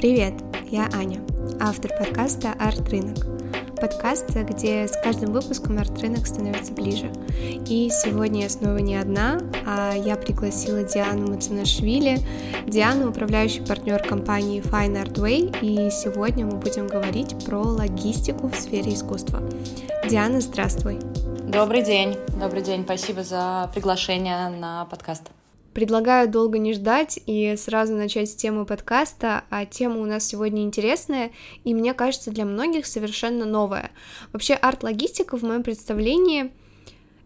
Привет, я Аня, автор подкаста «Арт-рынок». Подкаста, где с каждым выпуском арт-рынок становится ближе. И сегодня я снова не одна, а я пригласила Диану Мацинашвили. Диана — управляющий партнер компании Fine Art Way, и сегодня мы будем говорить про логистику в сфере искусства. Диана, здравствуй. Добрый день. Добрый день. Спасибо за приглашение на подкаст. Предлагаю долго не ждать и сразу начать с темы подкаста, а тема у нас сегодня интересная и, мне кажется, для многих совершенно новая. Вообще, арт-логистика в моем представлении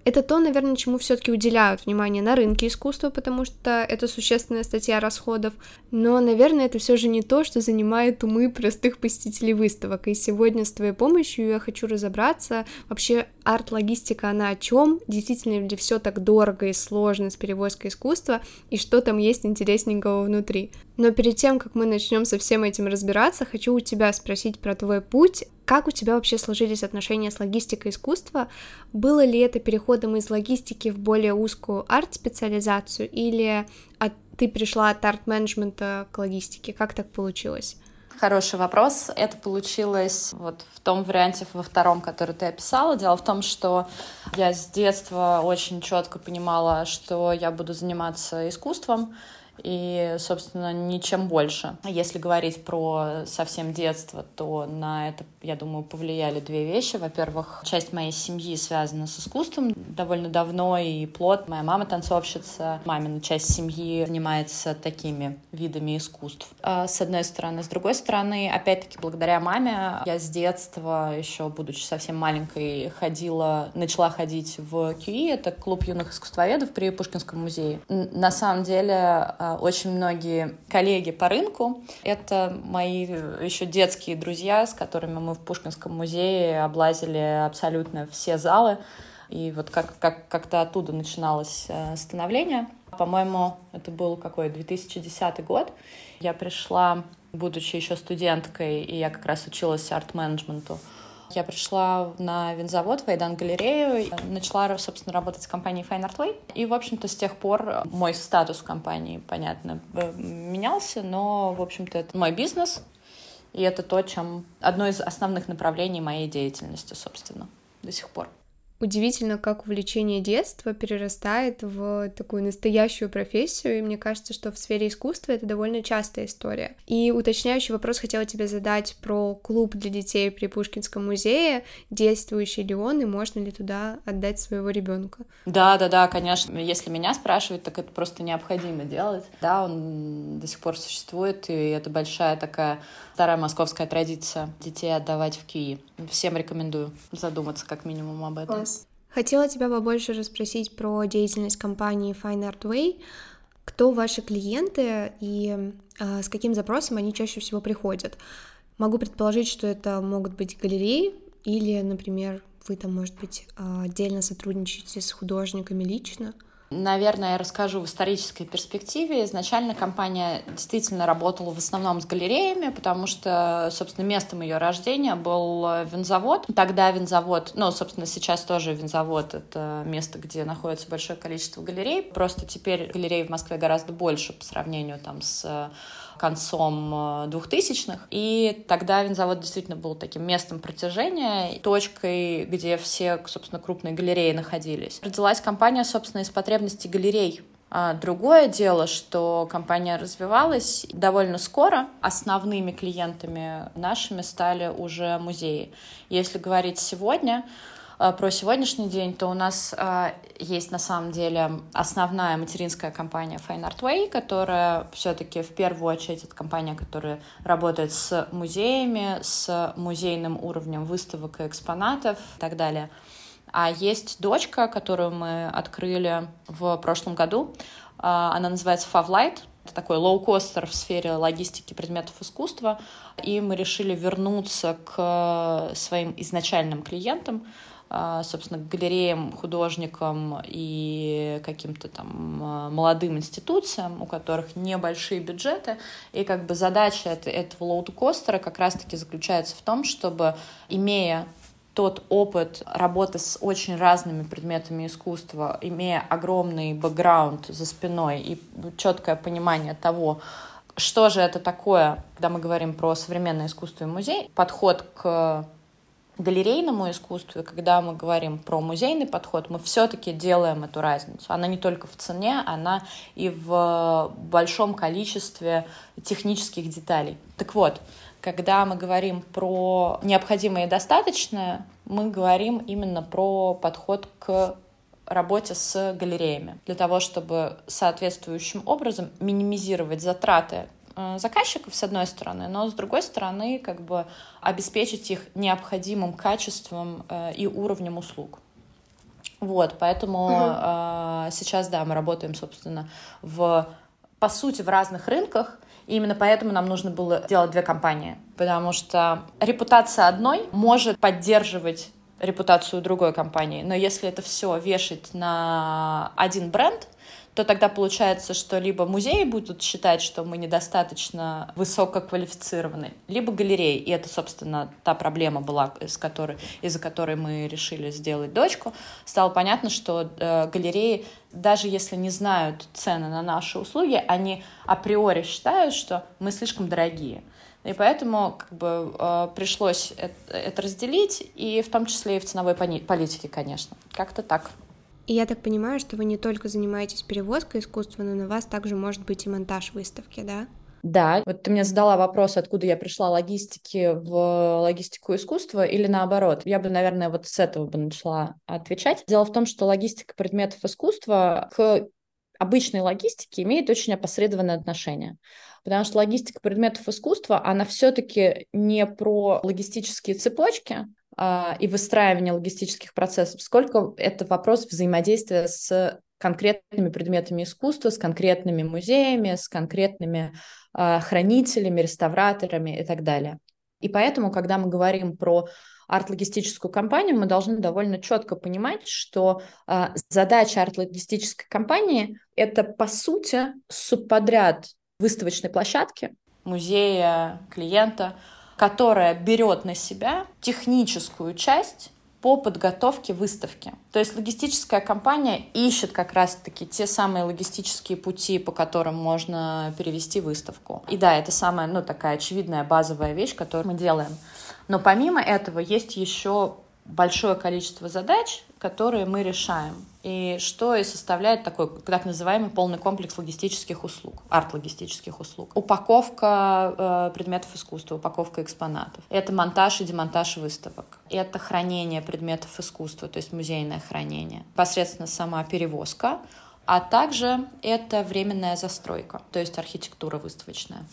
это то, наверное, чему все-таки уделяют внимание на рынке искусства, потому что это существенная статья расходов. Но, наверное, это все же не то, что занимает умы простых посетителей выставок. И сегодня с твоей помощью я хочу разобраться вообще арт-логистика, она о чем? Действительно ли все так дорого и сложно с перевозкой искусства? И что там есть интересненького внутри? Но перед тем, как мы начнем со всем этим разбираться, хочу у тебя спросить про твой путь. Как у тебя вообще сложились отношения с логистикой искусства? Было ли это переходом из логистики в более узкую арт-специализацию или от, ты пришла от арт-менеджмента к логистике? Как так получилось? Хороший вопрос. Это получилось вот в том варианте, во втором, который ты описала. Дело в том, что я с детства очень четко понимала, что я буду заниматься искусством, и, собственно, ничем больше. Если говорить про совсем детство, то на это, я думаю, повлияли две вещи. Во-первых, часть моей семьи связана с искусством довольно давно и плод. Моя мама танцовщица, мамина часть семьи занимается такими видами искусств. А, с одной стороны. С другой стороны, опять-таки, благодаря маме я с детства, еще будучи совсем маленькой, ходила, начала ходить в QI, это клуб юных искусствоведов при Пушкинском музее. На самом деле очень многие коллеги по рынку. Это мои еще детские друзья, с которыми мы в Пушкинском музее облазили абсолютно все залы. И вот как, как, как-то оттуда начиналось э, становление. По-моему, это был какой, 2010 год. Я пришла, будучи еще студенткой, и я как раз училась арт-менеджменту я пришла на винзавод, в Айдан галерею, начала, собственно, работать с компанией Fine Art Way. И, в общем-то, с тех пор мой статус в компании, понятно, менялся, но, в общем-то, это мой бизнес, и это то, чем одно из основных направлений моей деятельности, собственно, до сих пор. Удивительно, как увлечение детства перерастает в такую настоящую профессию, и мне кажется, что в сфере искусства это довольно частая история. И уточняющий вопрос хотела тебе задать про клуб для детей при Пушкинском музее, действующий ли он, и можно ли туда отдать своего ребенка? Да, да, да, конечно. Если меня спрашивают, так это просто необходимо делать. Да, он до сих пор существует, и это большая такая старая московская традиция детей отдавать в КИИ. Всем рекомендую задуматься как минимум об этом. Класс. Хотела тебя побольше расспросить про деятельность компании Fine Art Way. Кто ваши клиенты и э, с каким запросом они чаще всего приходят? Могу предположить, что это могут быть галереи или, например, вы там, может быть, отдельно сотрудничаете с художниками лично. Наверное, я расскажу в исторической перспективе. Изначально компания действительно работала в основном с галереями, потому что, собственно, местом ее рождения был винзавод. Тогда винзавод, ну, собственно, сейчас тоже винзавод — это место, где находится большое количество галерей. Просто теперь галерей в Москве гораздо больше по сравнению там с концом 2000-х. Э, и тогда винзавод действительно был таким местом протяжения, точкой, где все, собственно, крупные галереи находились. Родилась компания, собственно, из потребностей галерей а другое дело, что компания развивалась довольно скоро. Основными клиентами нашими стали уже музеи. Если говорить сегодня, про сегодняшний день, то у нас э, есть на самом деле основная материнская компания Fine Art Way, которая все-таки в первую очередь это компания, которая работает с музеями, с музейным уровнем выставок и экспонатов и так далее. А есть дочка, которую мы открыли в прошлом году. Э, она называется Favlight. Это такой лоукостер в сфере логистики предметов искусства. И мы решили вернуться к своим изначальным клиентам, собственно, галереям, художникам и каким-то там а, молодым институциям, у которых небольшие бюджеты. И как бы задача этого лоудкостера как раз-таки заключается в том, чтобы, имея тот опыт работы с очень разными предметами искусства, имея огромный бэкграунд за спиной и четкое понимание того, Что же это такое, когда мы говорим про современное искусство и музей? Подход к галерейному искусству, и когда мы говорим про музейный подход, мы все-таки делаем эту разницу. Она не только в цене, она и в большом количестве технических деталей. Так вот, когда мы говорим про необходимое и достаточное, мы говорим именно про подход к работе с галереями, для того, чтобы соответствующим образом минимизировать затраты э, заказчиков, с одной стороны, но с другой стороны, как бы обеспечить их необходимым качеством э, и уровнем услуг. Вот, поэтому угу. э, сейчас, да, мы работаем, собственно, в, по сути, в разных рынках, и именно поэтому нам нужно было делать две компании, потому что репутация одной может поддерживать репутацию другой компании. Но если это все вешать на один бренд, то тогда получается, что либо музеи будут считать, что мы недостаточно высококвалифицированы, либо галереи. И это, собственно, та проблема была, из которой, из-за которой мы решили сделать дочку. Стало понятно, что э, галереи, даже если не знают цены на наши услуги, они априори считают, что мы слишком дорогие. И поэтому как бы э, пришлось это, разделить, и в том числе и в ценовой политике, конечно. Как-то так. И я так понимаю, что вы не только занимаетесь перевозкой искусства, но на вас также может быть и монтаж выставки, да? Да, вот ты мне задала вопрос, откуда я пришла логистики в логистику искусства или наоборот. Я бы, наверное, вот с этого бы начала отвечать. Дело в том, что логистика предметов искусства к обычной логистике имеет очень опосредованное отношение. Потому что логистика предметов искусства, она все-таки не про логистические цепочки, и выстраивание логистических процессов, сколько это вопрос взаимодействия с конкретными предметами искусства, с конкретными музеями, с конкретными а, хранителями, реставраторами и так далее. И поэтому, когда мы говорим про арт-логистическую компанию, мы должны довольно четко понимать, что э, задача арт-логистической компании – это, по сути, субподряд выставочной площадки, музея, клиента, которая берет на себя техническую часть по подготовке выставки. То есть логистическая компания ищет как раз-таки те самые логистические пути, по которым можно перевести выставку. И да, это самая, ну, такая очевидная базовая вещь, которую мы делаем. Но помимо этого есть еще большое количество задач, которые мы решаем. И что и составляет такой так называемый полный комплекс логистических услуг, арт-логистических услуг. Упаковка э, предметов искусства, упаковка экспонатов. Это монтаж и демонтаж выставок. Это хранение предметов искусства, то есть музейное хранение. Непосредственно сама перевозка, а также это временная застройка, то есть архитектура выставочная.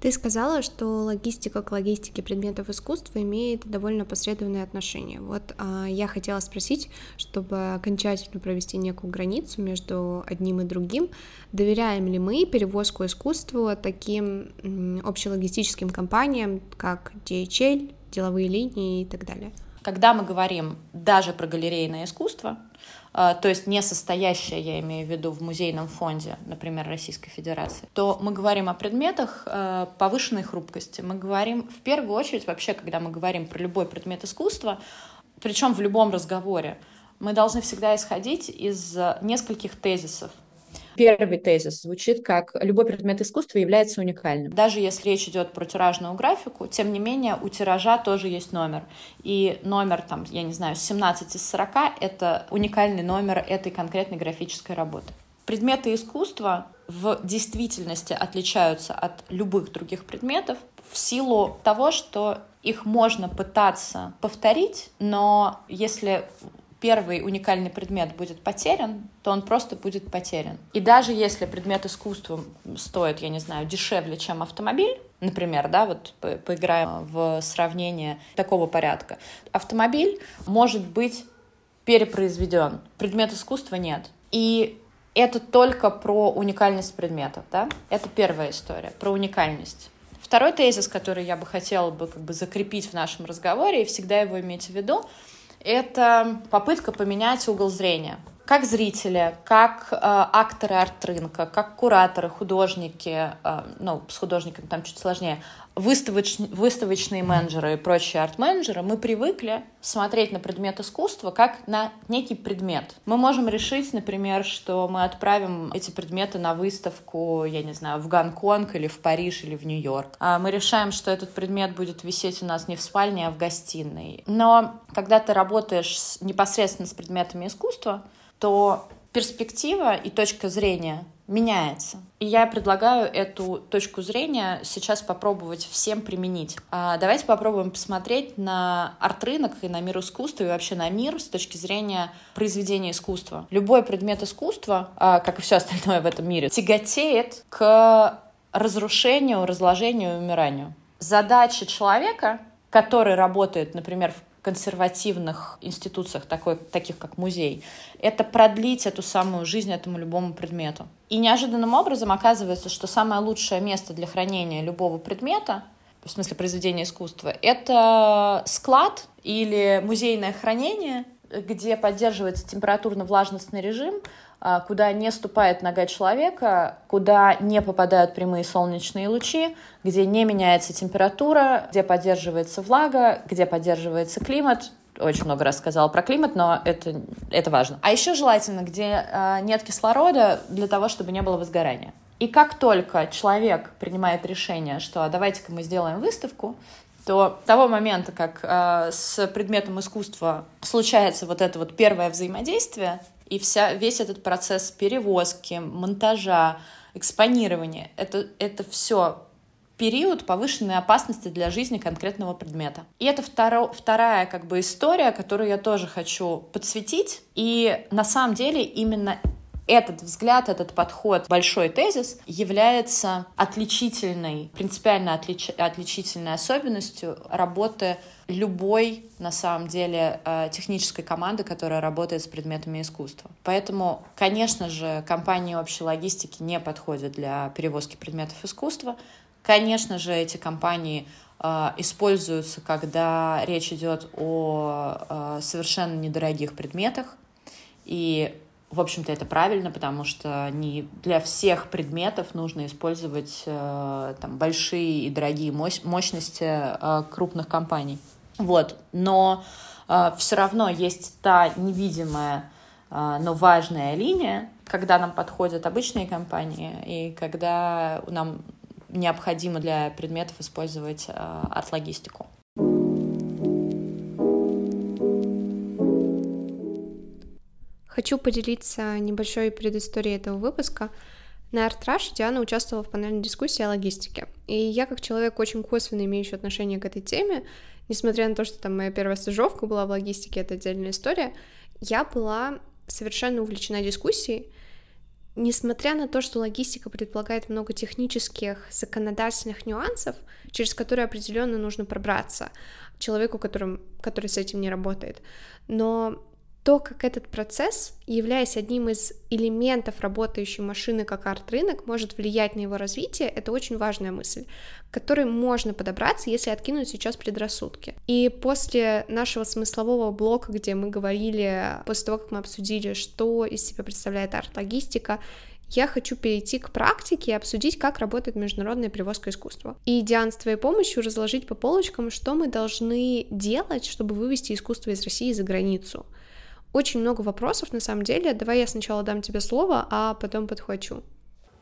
Ты сказала, что логистика к логистике предметов искусства имеет довольно посредственное отношение. Вот а, я хотела спросить, чтобы окончательно провести некую границу между одним и другим, доверяем ли мы перевозку искусства таким м, общелогистическим компаниям, как DHL, деловые линии и так далее? Когда мы говорим даже про галерейное искусство, то есть не состоящая, я имею в виду, в музейном фонде, например, Российской Федерации, то мы говорим о предметах а, повышенной хрупкости. Мы говорим в первую очередь вообще, когда мы говорим про любой предмет искусства, причем в любом разговоре, мы должны всегда исходить из нескольких тезисов. Первый тезис звучит как «любой предмет искусства является уникальным». Даже если речь идет про тиражную графику, тем не менее у тиража тоже есть номер. И номер, там, я не знаю, 17 из 40 — это уникальный номер этой конкретной графической работы. Предметы искусства в действительности отличаются от любых других предметов в силу того, что их можно пытаться повторить, но если первый уникальный предмет будет потерян, то он просто будет потерян. И даже если предмет искусства стоит, я не знаю, дешевле, чем автомобиль, например, да, вот по поиграем в сравнение такого порядка, автомобиль может быть перепроизведен, предмет искусства нет. И это только про уникальность предметов, да? Это первая история, про уникальность. Второй тезис, который я бы хотела бы как бы закрепить в нашем разговоре и всегда его иметь в виду, это попытка поменять угол зрения. Как зрители, как э, акторы арт-рынка, как кураторы, художники, э, ну, с художниками там чуть сложнее, выставоч, выставочные менеджеры и прочие арт-менеджеры, мы привыкли смотреть на предмет искусства как на некий предмет. Мы можем решить, например, что мы отправим эти предметы на выставку, я не знаю, в Гонконг или в Париж или в Нью-Йорк. А мы решаем, что этот предмет будет висеть у нас не в спальне, а в гостиной. Но когда ты работаешь непосредственно с предметами искусства, то перспектива и точка зрения меняется. И я предлагаю эту точку зрения сейчас попробовать всем применить. А давайте попробуем посмотреть на арт-рынок и на мир искусства и вообще на мир с точки зрения произведения искусства. Любой предмет искусства, а, как и все остальное в этом мире, тяготеет к разрушению, разложению и умиранию. Задача человека, который работает, например, в консервативных институциях, такой, таких как музей, это продлить эту самую жизнь этому любому предмету. И неожиданным образом оказывается, что самое лучшее место для хранения любого предмета, в смысле произведения искусства, это склад или музейное хранение, где поддерживается температурно-влажностный режим, а, куда не ступает нога человека, куда не попадают прямые солнечные лучи, где не меняется температура, где поддерживается влага, где поддерживается климат. Очень много раз сказала про климат, но это, это важно. А еще желательно, где э, нет кислорода для того, чтобы не было возгорания. И как только человек принимает решение, что а давайте-ка мы сделаем выставку, то того момента, как э, с предметом искусства случается вот это вот первое взаимодействие, и вся, весь этот процесс перевозки, монтажа, экспонирования, это, это все период повышенной опасности для жизни конкретного предмета. И это второ, вторая как бы история, которую я тоже хочу подсветить. И на самом деле именно этот взгляд, этот подход, большой тезис является отличительной, принципиально отлич, отличительной особенностью работы любой, на самом деле, э, технической команды, которая работает с предметами искусства. Поэтому, конечно же, компании общей логистики не подходят для перевозки предметов искусства. Конечно же, эти компании э, используются, когда речь идет о э, совершенно недорогих предметах. И в общем-то, это правильно, потому что не для всех предметов нужно использовать э, там, большие и дорогие мощности э, крупных компаний. Вот. Но э, все равно есть та невидимая, но важная линия, когда нам подходят обычные компании и когда нам необходимо для предметов использовать э, арт-логистику. Хочу поделиться небольшой предысторией этого выпуска. На ArtRush Диана участвовала в панельной дискуссии о логистике. И я, как человек, очень косвенно имеющий отношение к этой теме, несмотря на то, что там моя первая стажировка была в логистике, это отдельная история, я была совершенно увлечена дискуссией, несмотря на то, что логистика предполагает много технических, законодательных нюансов, через которые определенно нужно пробраться человеку, которым, который с этим не работает. Но то, как этот процесс, являясь одним из элементов работающей машины как арт-рынок, может влиять на его развитие, это очень важная мысль, к которой можно подобраться, если откинуть сейчас предрассудки. И после нашего смыслового блока, где мы говорили, после того, как мы обсудили, что из себя представляет арт-логистика, я хочу перейти к практике и обсудить, как работает международная перевозка искусства. И, Диан, с твоей помощью разложить по полочкам, что мы должны делать, чтобы вывести искусство из России за границу — очень много вопросов на самом деле. Давай я сначала дам тебе слово, а потом подхвачу.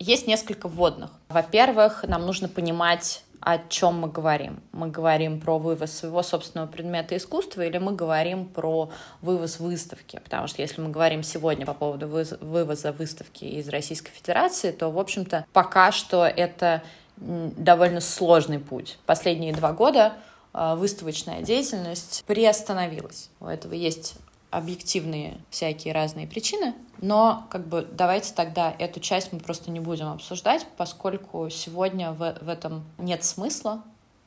Есть несколько вводных. Во-первых, нам нужно понимать, о чем мы говорим. Мы говорим про вывоз своего собственного предмета искусства или мы говорим про вывоз выставки? Потому что если мы говорим сегодня по поводу вывоза выставки из Российской Федерации, то, в общем-то, пока что это довольно сложный путь. Последние два года а, выставочная деятельность приостановилась. У этого есть объективные всякие разные причины, но как бы давайте тогда эту часть мы просто не будем обсуждать, поскольку сегодня в, в этом нет смысла,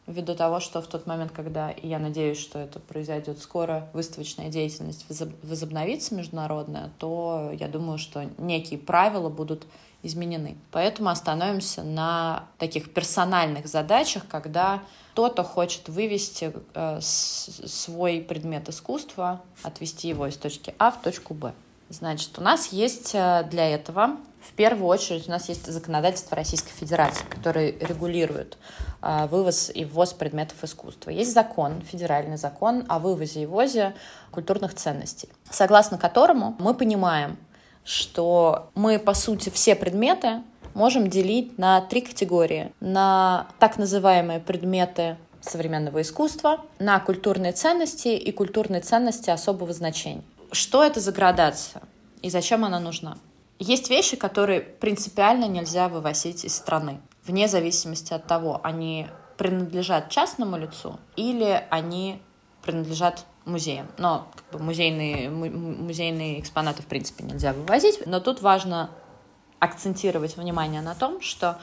ввиду того, что в тот момент, когда, я надеюсь, что это произойдет скоро, выставочная деятельность возобновится международная, то я думаю, что некие правила будут изменены. Поэтому остановимся на таких персональных задачах, когда кто-то хочет вывести э, свой предмет искусства, отвести его из точки А в точку Б. Значит, у нас есть э, для этого, в первую очередь, у нас есть законодательство Российской Федерации, которое регулирует э, вывоз и ввоз предметов искусства. Есть закон, федеральный закон о вывозе и ввозе культурных ценностей, согласно которому мы понимаем, что мы, по сути, все предметы можем делить на три категории. На так называемые предметы современного искусства, на культурные ценности и культурные ценности особого значения. Что это за градация и зачем она нужна? Есть вещи, которые принципиально нельзя вывозить из страны, вне зависимости от того, они принадлежат частному лицу или они принадлежат музеям. Но как бы, музейные, музейные экспонаты, в принципе, нельзя вывозить. Но тут важно акцентировать внимание на том, что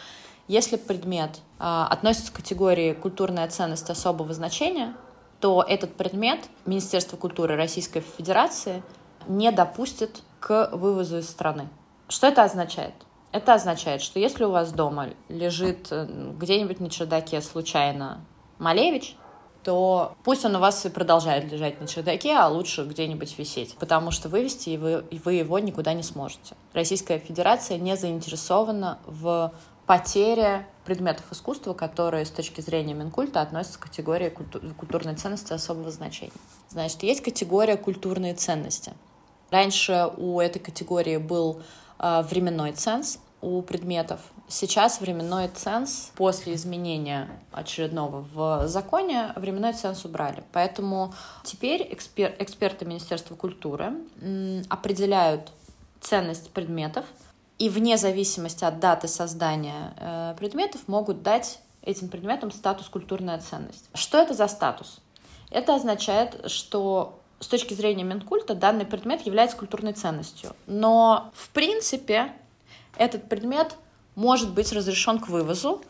если предмет э, относится к категории культурная ценность особого значения, то этот предмет Министерство культуры Российской Федерации не допустит к вывозу из страны. Что это означает? Это означает, что если у вас дома лежит э, где-нибудь на чердаке случайно Малевич, то пусть он у вас и продолжает лежать на чердаке, а лучше где-нибудь висеть, потому что вывести вы, вы его никуда не сможете. Российская Федерация не заинтересована в потере предметов искусства, которые с точки зрения Минкульта относятся к категории культу культурной ценности особого значения. Значит, есть категория культурные ценности. Раньше у этой категории был э, временной ценз у предметов, Сейчас временной ценз после изменения очередного в законе временной ценз убрали. Поэтому теперь экспер, эксперты Министерства культуры определяют ценность предметов и вне зависимости от даты создания э, предметов могут дать этим предметам статус культурная ценность. Что это за статус? Это означает, что с точки зрения Минкульта данный предмет является культурной ценностью. Но в принципе этот предмет может быть разрешен к вывозу,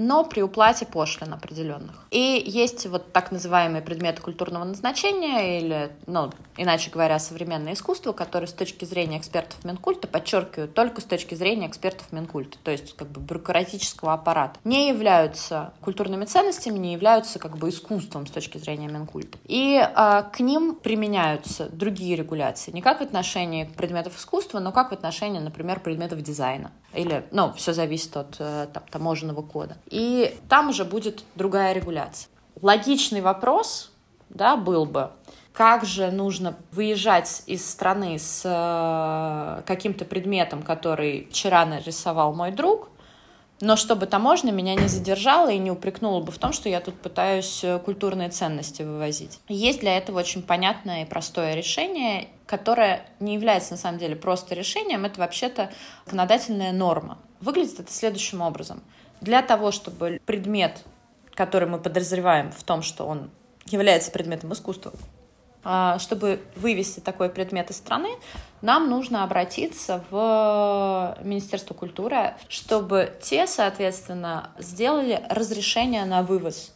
но при уплате пошлин определенных. И есть вот так называемые предметы культурного назначения, или, ну, иначе говоря, современное искусство, которые с точки зрения экспертов Минкульта, подчеркиваю, только с точки зрения экспертов Минкульта, то есть как бы бюрократического аппарата, не являются культурными ценностями, не являются как бы искусством с точки зрения Минкульта. И а, к ним применяются другие регуляции, не как в отношении предметов искусства, но как в отношении, например, предметов дизайна. Или, ну, все зависит от э, там, таможенного кода. И там уже будет другая регуляция. Логичный вопрос, да, был бы, как же нужно выезжать из страны с э, каким-то предметом, который вчера нарисовал мой друг, но чтобы таможня меня не задержала и не упрекнула бы в том, что я тут пытаюсь э, культурные ценности вывозить. Есть для этого очень понятное и простое решение, которое не является на самом деле просто решением, это вообще-то законодательная норма. Выглядит это следующим образом. Для того, чтобы предмет, который мы подозреваем в том, что он является предметом искусства, чтобы вывести такой предмет из страны, нам нужно обратиться в Министерство культуры, чтобы те, соответственно, сделали разрешение на вывоз.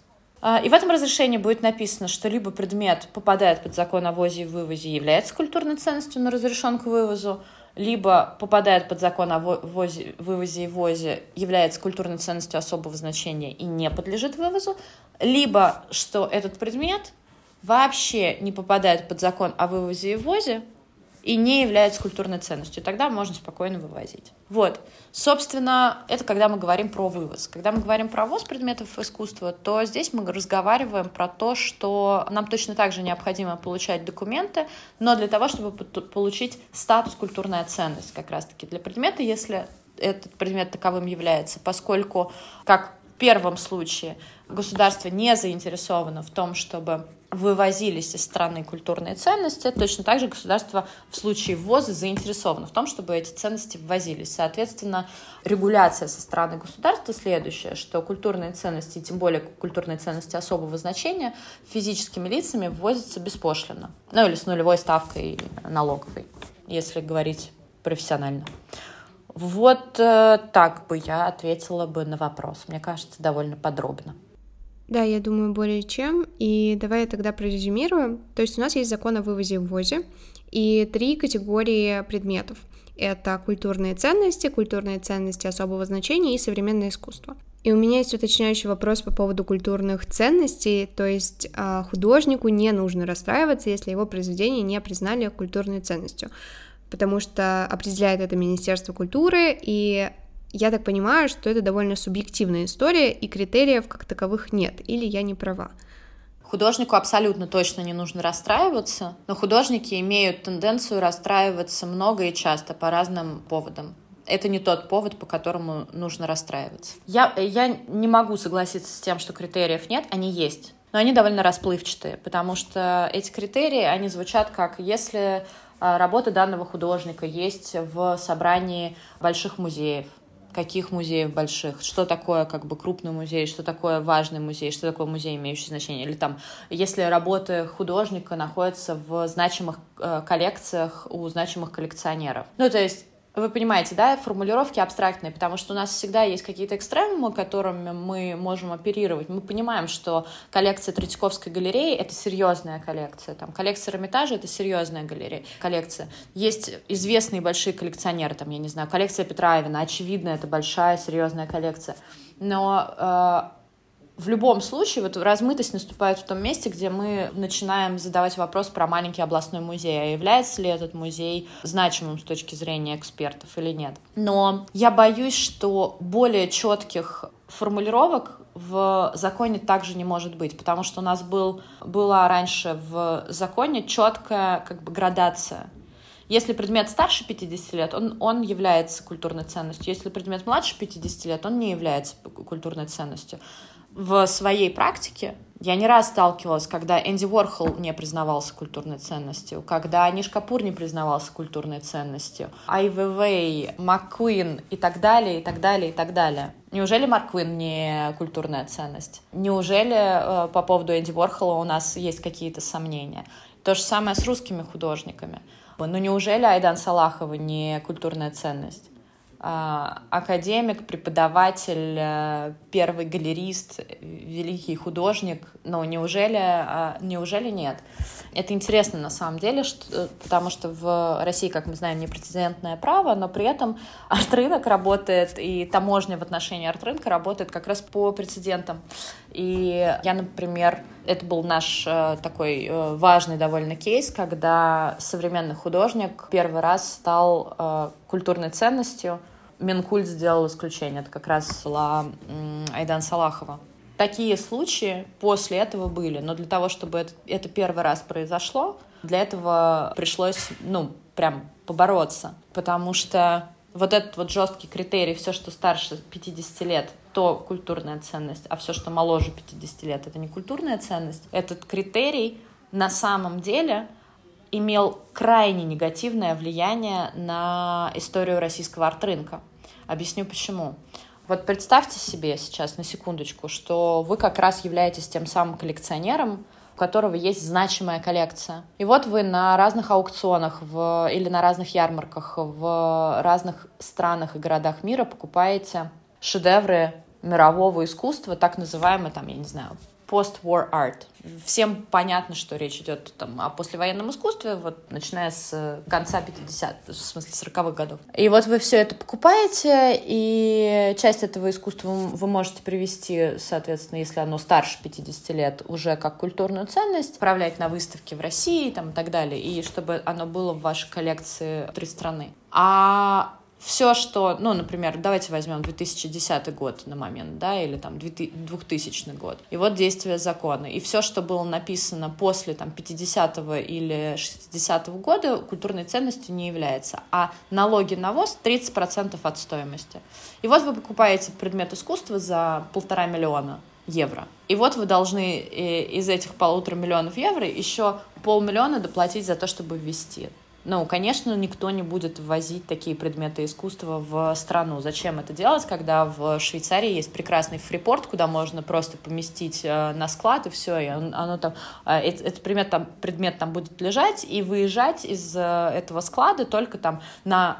А, и в этом разрешении будет написано, что либо предмет попадает под закон о ввозе и вывозе и является культурной ценностью, но разрешен к вывозу, либо попадает под закон о ввозе, вывозе и ввозе, является культурной ценностью особого значения и не подлежит вывозу, либо что этот предмет вообще не попадает под закон о вывозе и ввозе и не является культурной ценностью. Тогда можно спокойно вывозить. Вот. Собственно, это когда мы говорим про вывоз. Когда мы говорим про ввоз предметов искусства, то здесь мы разговариваем про то, что нам точно так же необходимо получать документы, но для того, чтобы получить статус культурная ценность как раз-таки для предмета, если этот предмет таковым является, поскольку, как первом случае, государство не заинтересовано в том, чтобы вывозились из страны культурные ценности, точно так же государство в случае ввоза заинтересовано в том, чтобы эти ценности ввозились. Соответственно, регуляция со стороны государства следующая, что культурные ценности, тем более культурные ценности особого значения, физическими лицами ввозятся беспошлино. Ну или с нулевой ставкой налоговой, если говорить профессионально. Вот э, так бы я ответила бы на вопрос. Мне кажется, довольно подробно. Да, я думаю, более чем. И давай я тогда прорезюмирую. То есть у нас есть закон о вывозе и ввозе и три категории предметов. Это культурные ценности, культурные ценности особого значения и современное искусство. И у меня есть уточняющий вопрос по поводу культурных ценностей, то есть а, художнику не нужно расстраиваться, если его произведение не признали культурной ценностью потому что определяет это Министерство культуры, и я так понимаю, что это довольно субъективная история, и критериев как таковых нет, или я не права. Художнику абсолютно точно не нужно расстраиваться, но художники имеют тенденцию расстраиваться много и часто по разным поводам. Это не тот повод, по которому нужно расстраиваться. Я, я не могу согласиться с тем, что критериев нет, они есть. Но они довольно расплывчатые, потому что эти критерии, они звучат как если а, работа данного художника есть в собрании больших музеев, каких музеев больших, что такое как бы крупный музей, что такое важный музей, что такое музей, имеющий значение. Или там, если работы художника находятся в значимых э, коллекциях у значимых коллекционеров. Ну, то есть вы понимаете, да, формулировки абстрактные, потому что у нас всегда есть какие-то экстремумы, которыми мы можем оперировать. Мы понимаем, что коллекция Третьяковской галереи — это серьезная коллекция, там, коллекция Эрмитажа — это серьезная галерея, коллекция. Есть известные большие коллекционеры, там, я не знаю, коллекция Петра Ивина, очевидно, это большая, серьезная коллекция. Но э, в любом случае вот размытость наступает в том месте, где мы начинаем задавать вопрос про маленький областной музей, а является ли этот музей значимым с точки зрения экспертов или нет. Но я боюсь, что более четких формулировок в законе также не может быть, потому что у нас был, была раньше в законе четкая как бы градация. Если предмет старше 50 лет, он, он является культурной ценностью. Если предмет младше 50 лет, он не является культурной ценностью в своей практике я не раз сталкивалась, когда Энди Уорхол не признавался культурной ценностью, когда Ниш Капур не признавался культурной ценностью, Ай Вэй, МакКуин и так далее, и так далее, и так далее. Неужели Марк Куин не культурная ценность? Неужели э, по поводу Энди Уорхола у нас есть какие-то сомнения? То же самое с русскими художниками. Ну неужели Айдан Салахова не культурная ценность? А, академик, преподаватель, э, первый галерист, великий художник. Но неужели, а, неужели нет? Это интересно на самом деле, что, потому что в России, как мы знаем, непрецедентное право, но при этом арт-рынок работает, и таможня в отношении арт-рынка работает как раз по прецедентам. И я, например, это был наш э, такой э, важный довольно кейс, когда современный художник первый раз стал э, культурной ценностью, Минкульт сделал исключение. Это как раз была Айдан Салахова. Такие случаи после этого были, но для того, чтобы это, это первый раз произошло, для этого пришлось, ну, прям побороться, потому что вот этот вот жесткий критерий, все, что старше 50 лет, то культурная ценность, а все, что моложе 50 лет, это не культурная ценность. Этот критерий на самом деле имел крайне негативное влияние на историю российского арт-рынка. Объясню почему. Вот представьте себе сейчас на секундочку, что вы как раз являетесь тем самым коллекционером, у которого есть значимая коллекция. И вот вы на разных аукционах в, или на разных ярмарках в разных странах и городах мира покупаете шедевры мирового искусства, так называемые, там, я не знаю, post-war art. Всем понятно, что речь идет там, о послевоенном искусстве, вот, начиная с конца 50 в смысле 40-х годов. И вот вы все это покупаете, и часть этого искусства вы можете привести, соответственно, если оно старше 50 лет, уже как культурную ценность, отправлять на выставки в России там, и так далее, и чтобы оно было в вашей коллекции три страны. А все, что, ну, например, давайте возьмем 2010 год на момент, да, или там 2000 год, и вот действие закона, и все, что было написано после там 50-го или 60-го года, культурной ценностью не является, а налоги на ВОЗ 30% от стоимости. И вот вы покупаете предмет искусства за полтора миллиона евро. И вот вы должны э, из этих полутора миллионов евро еще полмиллиона доплатить за то, чтобы ввести. Ну, конечно, никто не будет ввозить такие предметы искусства в страну. Зачем это делать, когда в Швейцарии есть прекрасный фрипорт, куда можно просто поместить э, на склад и все, и оно там, э, этот предмет там, предмет там будет лежать и выезжать из э, этого склада только там на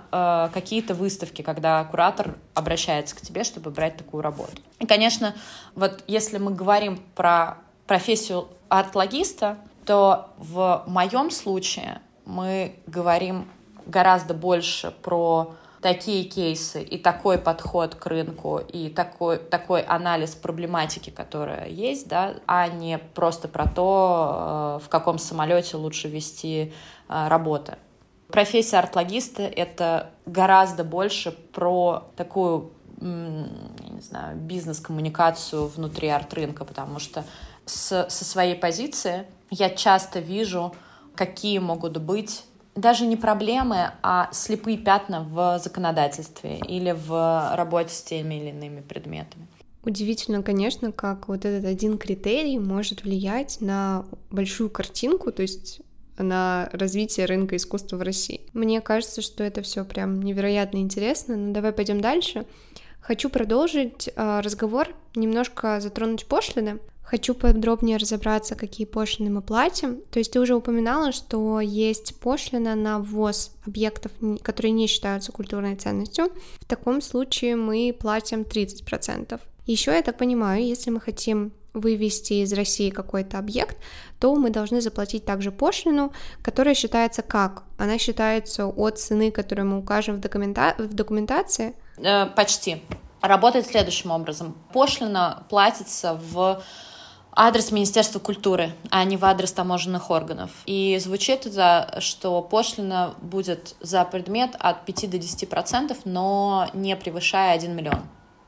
какие-то выставки, когда куратор обращается к тебе, чтобы брать такую работу. И, конечно, вот если мы говорим про профессию арт-логиста, то в моем случае мы говорим гораздо больше про такие кейсы и такой подход к рынку и такой, такой анализ проблематики, которая есть, да, а не просто про то, э, в каком самолете лучше вести э, работы. профессия арт-логиста — это гораздо больше про такую, не знаю, бизнес-коммуникацию внутри арт-рынка, потому что с, со своей позиции я часто вижу, какие могут быть даже не проблемы, а слепые пятна в законодательстве или в работе с теми или иными предметами. Удивительно, конечно, как вот этот один критерий может влиять на большую картинку, то есть на развитие рынка искусства в России. Мне кажется, что это все прям невероятно интересно. Но давай пойдем дальше. Хочу продолжить э, разговор, немножко затронуть пошлины. Хочу подробнее разобраться, какие пошлины мы платим. То есть ты уже упоминала, что есть пошлина на ввоз объектов, которые не считаются культурной ценностью. В таком случае мы платим 30%. Еще я так понимаю, если мы хотим вывести из России какой-то объект, то мы должны заплатить также пошлину, которая считается как? Она считается от цены, которую мы укажем в, документа... в документации? Э, почти. Работает следующим образом. Пошлина платится в адрес Министерства культуры, а не в адрес таможенных органов. И звучит это, что пошлина будет за предмет от 5 до 10%, но не превышая 1 миллион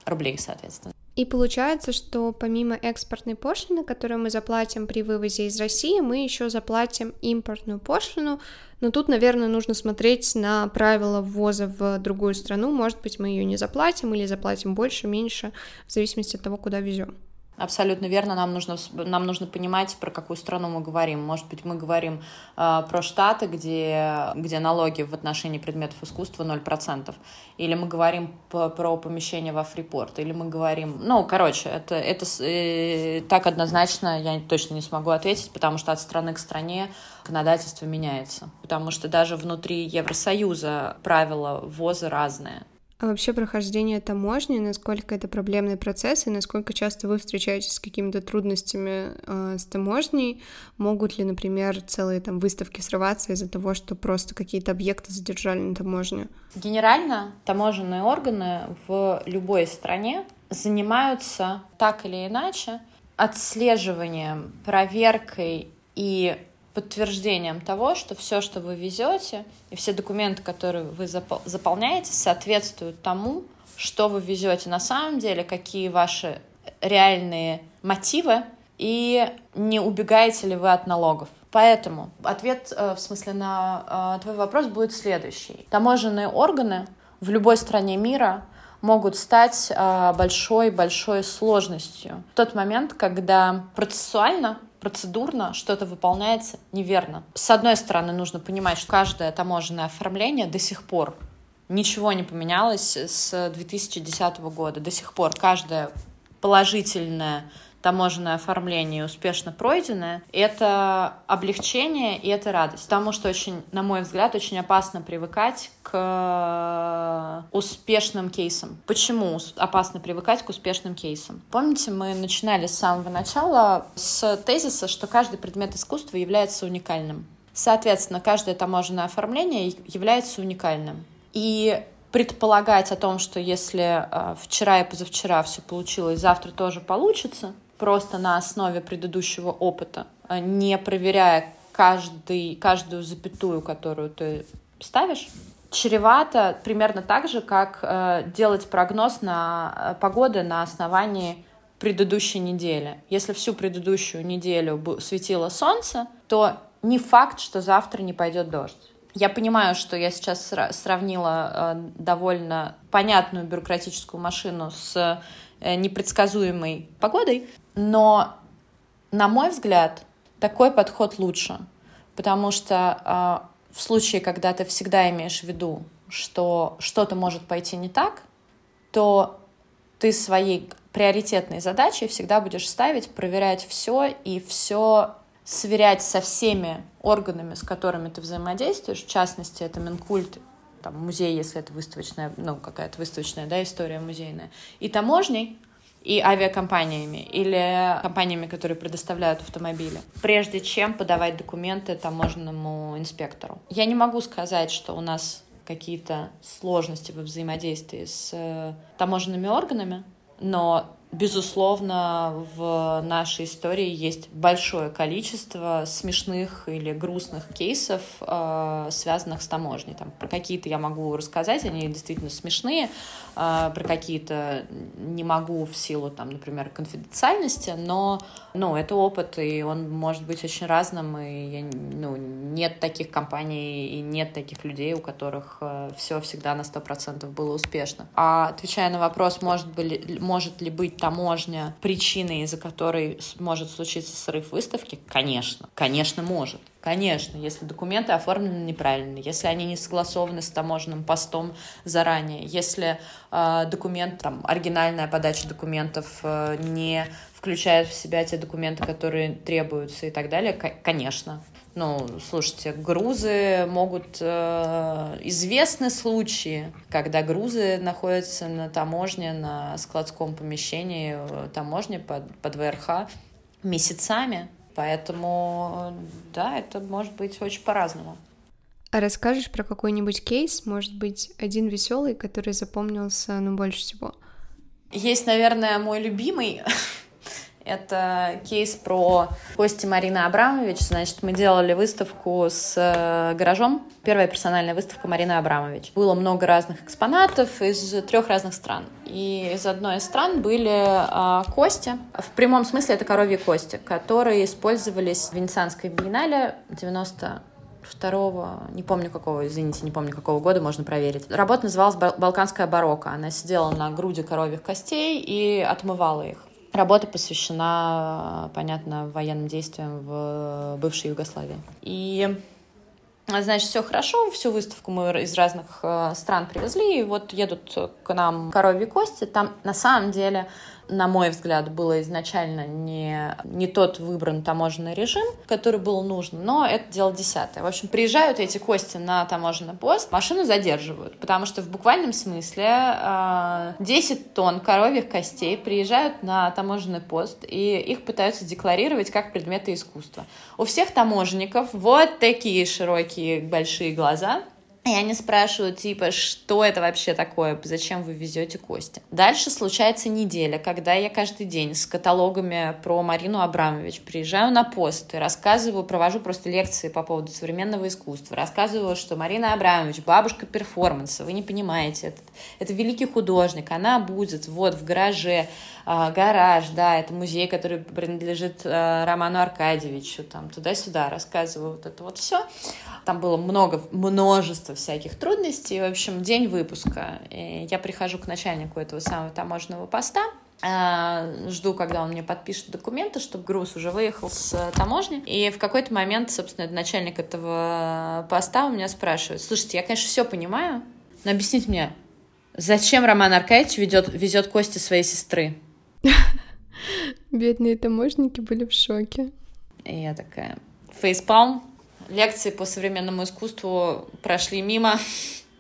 рублей, соответственно. И получается, что помимо экспортной пошлины, которую мы заплатим при вывозе из России, мы еще заплатим импортную пошлину. Но тут, наверное, нужно смотреть на правила ввоза в другую страну. Может быть, мы ее не заплатим или заплатим больше, меньше, в зависимости от того, куда везем. Абсолютно верно. Нам нужно, нам нужно понимать, про какую страну мы говорим. Может быть, мы говорим э, про Штаты, где, где налоги в отношении предметов искусства 0%. Или мы говорим по, про помещение во фрипорт. Или мы говорим... Ну, короче, это, это э, так однозначно я точно не смогу ответить, потому что от страны к стране законодательство меняется. Потому что даже внутри Евросоюза правила ввоза разные. А вообще прохождение таможни, насколько это проблемный процесс и насколько часто вы встречаетесь с какими-то трудностями э, с таможней? Могут ли, например, целые там выставки срываться из-за того, что просто какие-то объекты задержали на таможне? Генерально таможенные органы в любой стране занимаются так или иначе отслеживанием, проверкой и подтверждением того, что все, что вы везете, и все документы, которые вы заполняете, соответствуют тому, что вы везете на самом деле, какие ваши реальные мотивы, и не убегаете ли вы от налогов. Поэтому ответ, э, в смысле, на э, твой вопрос будет следующий. Таможенные органы в любой стране мира могут стать большой-большой э, сложностью. В тот момент, когда процессуально процедурно что-то выполняется неверно. С одной стороны, нужно понимать, что каждое таможенное оформление до сих пор ничего не поменялось с 2010 года. До сих пор каждое положительное таможенное оформление успешно пройденное, это облегчение и это радость. Потому что очень, на мой взгляд, очень опасно привыкать к успешным кейсам. Почему опасно привыкать к успешным кейсам? Помните, мы начинали с самого начала с тезиса, что каждый предмет искусства является уникальным. Соответственно, каждое таможенное оформление является уникальным. И предполагать о том, что если э, вчера и позавчера все получилось, завтра тоже получится, просто на основе предыдущего опыта, а не проверяя каждый, каждую запятую, которую ты ставишь, чревато примерно так же, как э, делать прогноз на э, погоды на основании предыдущей недели. Если всю предыдущую неделю светило солнце, то не факт, что завтра не пойдет дождь. Я понимаю, что я сейчас сравнила э, довольно понятную бюрократическую машину с непредсказуемой погодой, но, на мой взгляд, такой подход лучше, потому что э, в случае, когда ты всегда имеешь в виду, что что-то может пойти не так, то ты своей приоритетной задачей всегда будешь ставить, проверять все и все сверять со всеми органами, с которыми ты взаимодействуешь, в частности, это Минкульт, там, музей, если это выставочная, ну, какая-то выставочная, да, история музейная, и таможней, и авиакомпаниями или компаниями, которые предоставляют автомобили, прежде чем подавать документы таможенному инспектору. Я не могу сказать, что у нас какие-то сложности во взаимодействии с э, таможенными органами, но Безусловно, в нашей истории есть большое количество смешных или грустных кейсов, э, связанных с таможней. Там, про какие-то я могу рассказать, они действительно смешные, э, про какие-то не могу в силу, там, например, конфиденциальности, но ну, это опыт, и он может быть очень разным, и я, ну, нет таких компаний и нет таких людей, у которых э, все всегда на 100% было успешно. А отвечая на вопрос, может, быть, может ли быть таможня причиной, из-за которой может случиться срыв выставки? Конечно, конечно может. Конечно, если документы оформлены неправильно, если они не согласованы с таможенным постом заранее, если э, документ, там, оригинальная подача документов э, не включает в себя те документы, которые требуются и так далее, конечно. Ну, слушайте, грузы могут... Э, известны случаи, когда грузы находятся на таможне, на складском помещении э, таможни под, под ВРХ месяцами. Поэтому, да, это может быть очень по-разному. А расскажешь про какой-нибудь кейс, может быть, один веселый, который запомнился, ну, больше всего? Есть, наверное, мой любимый. Это кейс про Кости Марины Абрамович. Значит, мы делали выставку с э, гаражом. Первая персональная выставка Марины Абрамович. Было много разных экспонатов из трех разных стран. И из одной из стран были э, кости. В прямом смысле это коровьи кости, которые использовались в Венецианской биеннале 90 второго, не помню какого, извините, не помню какого года, можно проверить. Работа называлась «Балканская барокко». Она сидела на груди коровьих костей и отмывала их. Работа посвящена, понятно, военным действиям в бывшей Югославии. И Значит, все хорошо, всю выставку мы из разных э, стран привезли, и вот едут к нам коровьи кости. Там на самом деле на мой взгляд, было изначально не, не тот выбран таможенный режим, который был нужен, но это дело десятое. В общем, приезжают эти кости на таможенный пост, машину задерживают, потому что в буквальном смысле 10 а, тонн коровьих костей приезжают на таможенный пост, и их пытаются декларировать как предметы искусства. У всех таможенников вот такие широкие большие глаза — и они спрашивают, типа, что это вообще такое, зачем вы везете кости. Дальше случается неделя, когда я каждый день с каталогами про Марину Абрамович приезжаю на пост и рассказываю, провожу просто лекции по поводу современного искусства, рассказываю, что Марина Абрамович, бабушка перформанса, вы не понимаете, это, это великий художник, она будет вот в гараже, гараж, да, это музей, который принадлежит э, Роману Аркадьевичу, там, туда-сюда рассказываю вот это вот все. Там было много, множество всяких трудностей. В общем, день выпуска. И я прихожу к начальнику этого самого таможенного поста, а, жду, когда он мне подпишет документы, чтобы груз уже выехал с таможни. И в какой-то момент, собственно, начальник этого поста у меня спрашивает, слушайте, я, конечно, все понимаю, но объясните мне, зачем Роман Аркадьевич ведет, везет кости своей сестры? Бедные таможники были в шоке. И я такая, фейспалм, лекции по современному искусству прошли мимо.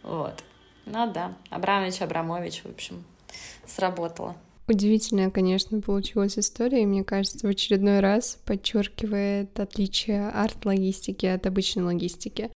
Вот. Ну да, Абрамович, Абрамович, в общем, сработало. Удивительная, конечно, получилась история, и мне кажется, в очередной раз подчеркивает отличие арт-логистики от обычной логистики.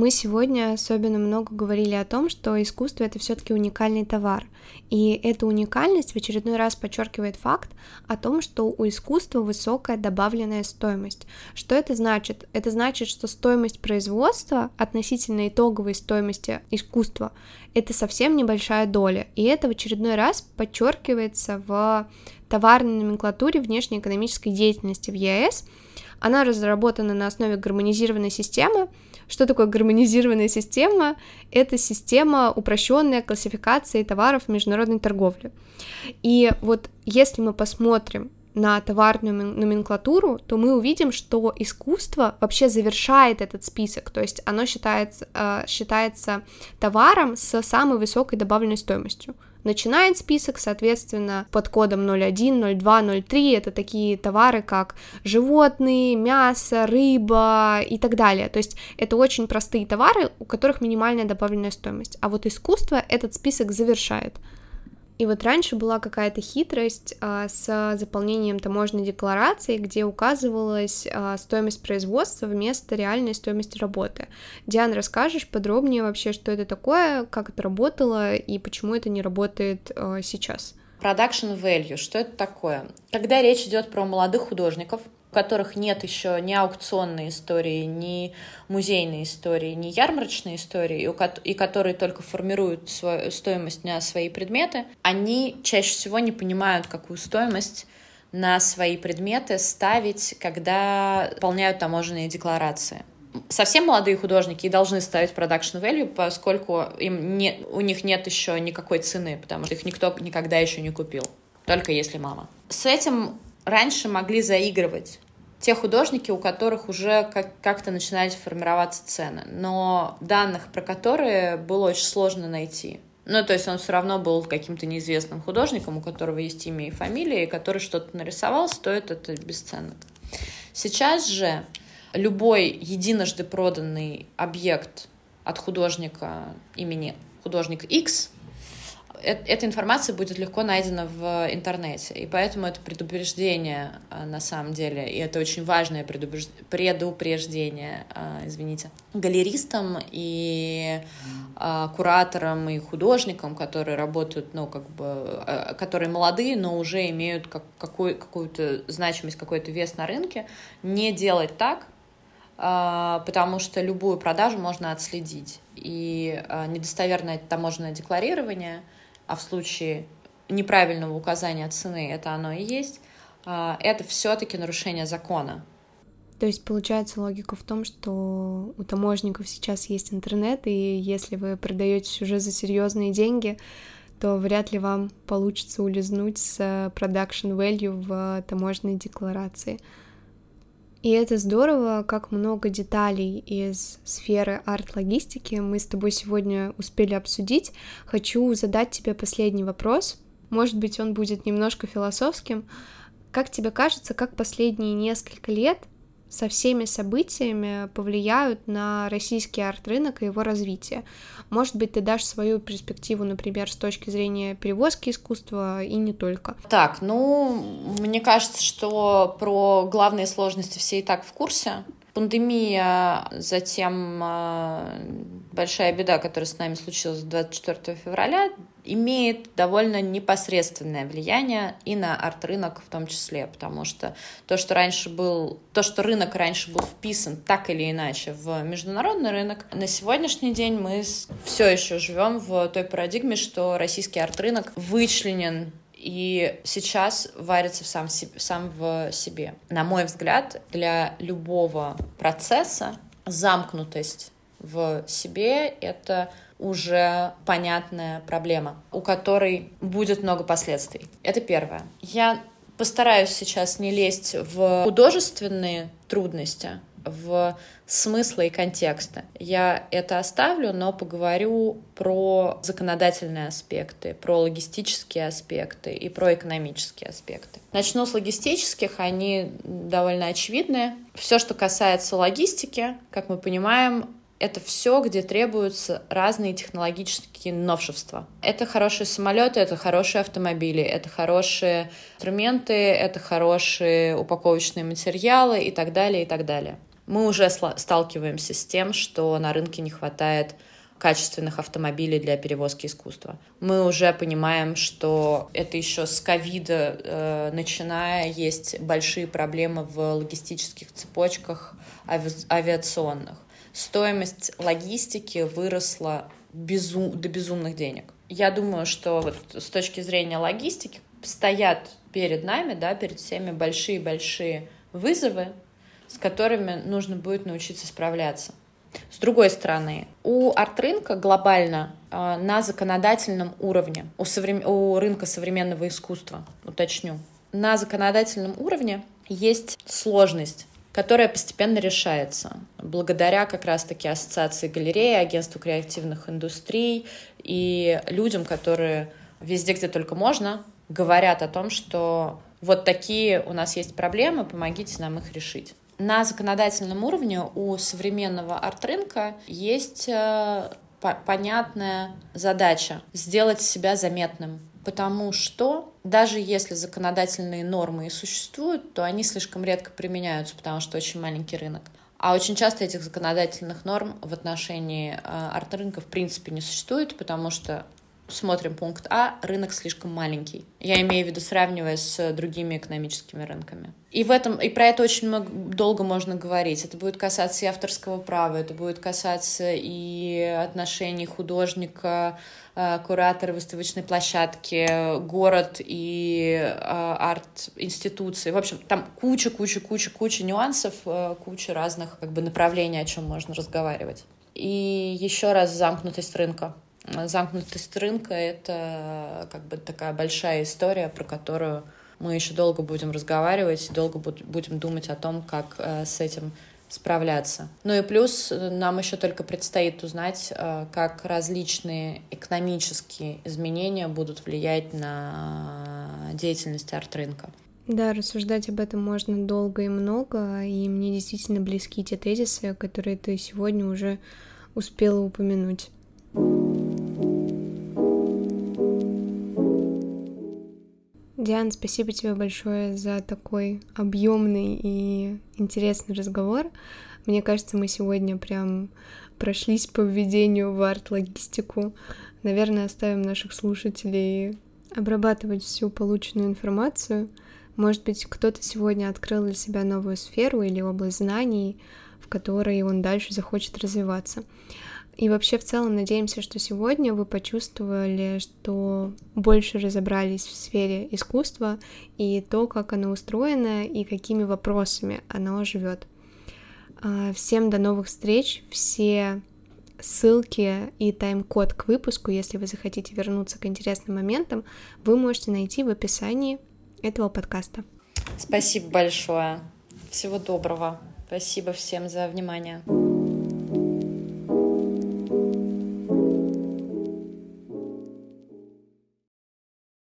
Мы сегодня особенно много говорили о том, что искусство это все-таки уникальный товар. И эта уникальность в очередной раз подчеркивает факт о том, что у искусства высокая добавленная стоимость. Что это значит? Это значит, что стоимость производства относительно итоговой стоимости искусства это совсем небольшая доля. И это в очередной раз подчеркивается в товарной номенклатуре внешнеэкономической деятельности в ЕС. Она разработана на основе гармонизированной системы, что такое гармонизированная система? Это система упрощенная классификации товаров в международной торговле. И вот если мы посмотрим на товарную номенклатуру, то мы увидим, что искусство вообще завершает этот список, то есть оно считается, э, считается товаром с самой высокой добавленной стоимостью. Начинает список, соответственно, под кодом 01, 02, 03. Это такие товары, как животные, мясо, рыба и так далее. То есть это очень простые товары, у которых минимальная добавленная стоимость. А вот искусство этот список завершает. И вот раньше была какая-то хитрость а, с заполнением таможенной декларации, где указывалась а, стоимость производства вместо реальной стоимости работы. Диан, расскажешь подробнее вообще, что это такое, как это работало и почему это не работает а, сейчас? Production value, что это такое? Когда речь идет про молодых художников, у которых нет еще ни аукционной истории, ни музейной истории, ни ярмарочной истории, и которые только формируют свою стоимость на свои предметы, они чаще всего не понимают, какую стоимость на свои предметы ставить, когда выполняют таможенные декларации. Совсем молодые художники и должны ставить production value, поскольку им не, у них нет еще никакой цены, потому что их никто никогда еще не купил, только если мама. С этим раньше могли заигрывать те художники, у которых уже как- как-то начинали формироваться цены, но данных про которые было очень сложно найти. Ну, то есть он все равно был каким-то неизвестным художником, у которого есть имя и фамилия, и который что-то нарисовал, стоит это бесценно. Сейчас же любой единожды проданный объект от художника имени художник X эта информация будет легко найдена в интернете. И поэтому это предупреждение а, на самом деле, и это очень важное предупреждение, а, извините, галеристам и кураторам и художникам, которые работают, ну, как бы, которые молодые, но уже имеют как, какой, какую-то значимость, какой-то вес на рынке, не делать так, потому что любую продажу можно отследить. И недостоверное таможенное декларирование — а в случае неправильного указания цены это оно и есть, а, это все-таки нарушение закона. То есть получается логика в том, что у таможников сейчас есть интернет, и если вы продаете уже за серьезные деньги, то вряд ли вам получится улизнуть с production value в таможенной декларации. И это здорово, как много деталей из сферы арт-логистики мы с тобой сегодня успели обсудить. Хочу задать тебе последний вопрос. Может быть, он будет немножко философским. Как тебе кажется, как последние несколько лет со всеми событиями повлияют на российский арт-рынок и его развитие. Может быть, ты дашь свою перспективу, например, с точки зрения перевозки искусства и не только. Так, ну, мне кажется, что про главные сложности все и так в курсе. Пандемия, затем э, большая беда, которая с нами случилась 24 февраля, имеет довольно непосредственное влияние и на арт-рынок в том числе, потому что то, что раньше был, то, что рынок раньше был вписан так или иначе в международный рынок, на сегодняшний день мы все еще живем в той парадигме, что российский арт-рынок вычленен и сейчас варится в сам, сам в себе. На мой взгляд, для любого процесса замкнутость в себе — это уже понятная проблема, у которой будет много последствий. Это первое. Я постараюсь сейчас не лезть в художественные трудности, в смысла и контекста. Я это оставлю, но поговорю про законодательные аспекты, про логистические аспекты и про экономические аспекты. Начну с логистических, они довольно очевидны. Все, что касается логистики, как мы понимаем, это все, где требуются разные технологические новшества. Это хорошие самолеты, это хорошие автомобили, это хорошие инструменты, это хорошие упаковочные материалы и так далее, и так далее. Мы уже сталкиваемся с тем, что на рынке не хватает качественных автомобилей для перевозки искусства. Мы уже понимаем, что это еще с ковида э, начиная есть большие проблемы в логистических цепочках ави авиационных стоимость логистики выросла безу... до безумных денег. Я думаю, что вот с точки зрения логистики стоят перед нами, да, перед всеми большие-большие вызовы, с которыми нужно будет научиться справляться. С другой стороны, у арт-рынка глобально э, на законодательном уровне, у, соврем... у рынка современного искусства, уточню, на законодательном уровне есть сложность которая постепенно решается благодаря как раз-таки ассоциации галереи, агентству креативных индустрий и людям, которые везде, где только можно, говорят о том, что вот такие у нас есть проблемы, помогите нам их решить. На законодательном уровне у современного арт-рынка есть э, понятная задача — сделать себя заметным. Потому что даже если законодательные нормы и существуют, то они слишком редко применяются, потому что очень маленький рынок. А очень часто этих законодательных норм в отношении э, арт-рынка в принципе не существует, потому что смотрим пункт А, рынок слишком маленький. Я имею в виду, сравнивая с другими экономическими рынками. И в этом, и про это очень много, долго можно говорить. Это будет касаться и авторского права, это будет касаться и отношений художника, э, куратора выставочной площадки, город и э, арт-институции. В общем, там куча, куча, куча, куча нюансов, э, куча разных как бы направлений, о чем можно разговаривать. И еще раз замкнутость рынка замкнутость рынка — это как бы такая большая история, про которую мы еще долго будем разговаривать долго будем думать о том, как э, с этим справляться. Ну и плюс э, нам еще только предстоит узнать, э, как различные экономические изменения будут влиять на деятельность арт-рынка. Да, рассуждать об этом можно долго и много, и мне действительно близки те тезисы, которые ты сегодня уже успела упомянуть. Диана, спасибо тебе большое за такой объемный и интересный разговор. Мне кажется, мы сегодня прям прошлись по введению в арт-логистику. Наверное, оставим наших слушателей обрабатывать всю полученную информацию. Может быть, кто-то сегодня открыл для себя новую сферу или область знаний, в которой он дальше захочет развиваться. И вообще в целом надеемся, что сегодня вы почувствовали, что больше разобрались в сфере искусства и то, как оно устроено и какими вопросами оно живет. А, всем до новых встреч, все ссылки и тайм-код к выпуску, если вы захотите вернуться к интересным моментам, вы можете найти в описании этого подкаста. Спасибо большое. Всего доброго. Спасибо всем за внимание.